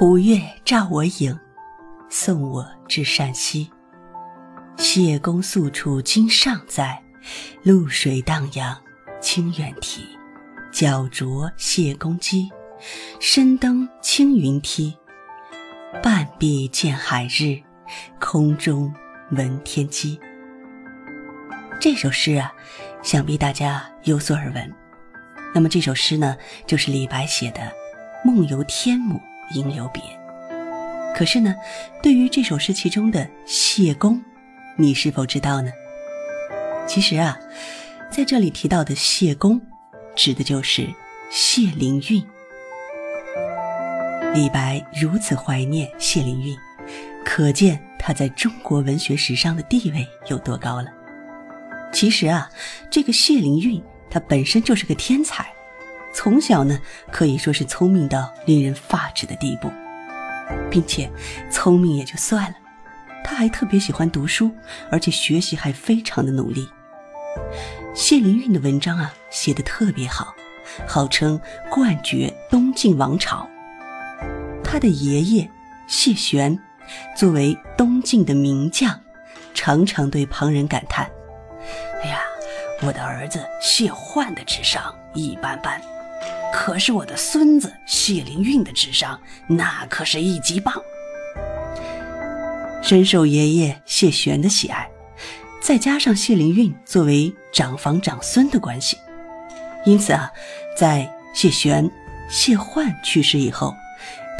虎月照我影，送我至山西。谢公宿处今尚在，渌水荡漾清远啼。脚着谢公屐，身登青云梯。半壁见海日，空中闻天鸡。这首诗啊，想必大家有所耳闻。那么这首诗呢，就是李白写的《梦游天姥应留别》。可是呢，对于这首诗其中的谢公，你是否知道呢？其实啊，在这里提到的谢公，指的就是谢灵运。李白如此怀念谢灵运，可见他在中国文学史上的地位有多高了。其实啊，这个谢灵运他本身就是个天才，从小呢可以说是聪明到令人发指的地步，并且聪明也就算了，他还特别喜欢读书，而且学习还非常的努力。谢灵运的文章啊写的特别好，号称冠绝东晋王朝。他的爷爷谢玄，作为东晋的名将，常常对旁人感叹：“哎呀，我的儿子谢焕的智商一般般，可是我的孙子谢灵运的智商那可是一级棒。”深受爷爷谢玄的喜爱，再加上谢灵运作为长房长孙的关系，因此啊，在谢玄、谢焕去世以后。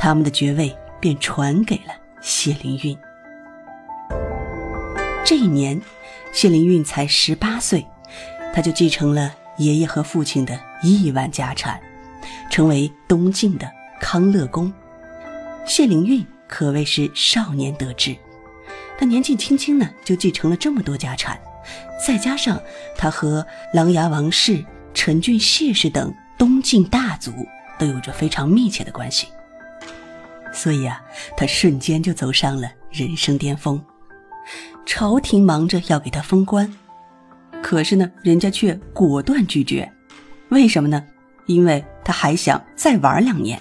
他们的爵位便传给了谢灵运。这一年，谢灵运才十八岁，他就继承了爷爷和父亲的亿万家产，成为东晋的康乐公。谢灵运可谓是少年得志，他年纪轻轻呢就继承了这么多家产，再加上他和琅琊王氏、陈俊谢氏等东晋大族都有着非常密切的关系。所以啊，他瞬间就走上了人生巅峰。朝廷忙着要给他封官，可是呢，人家却果断拒绝。为什么呢？因为他还想再玩两年。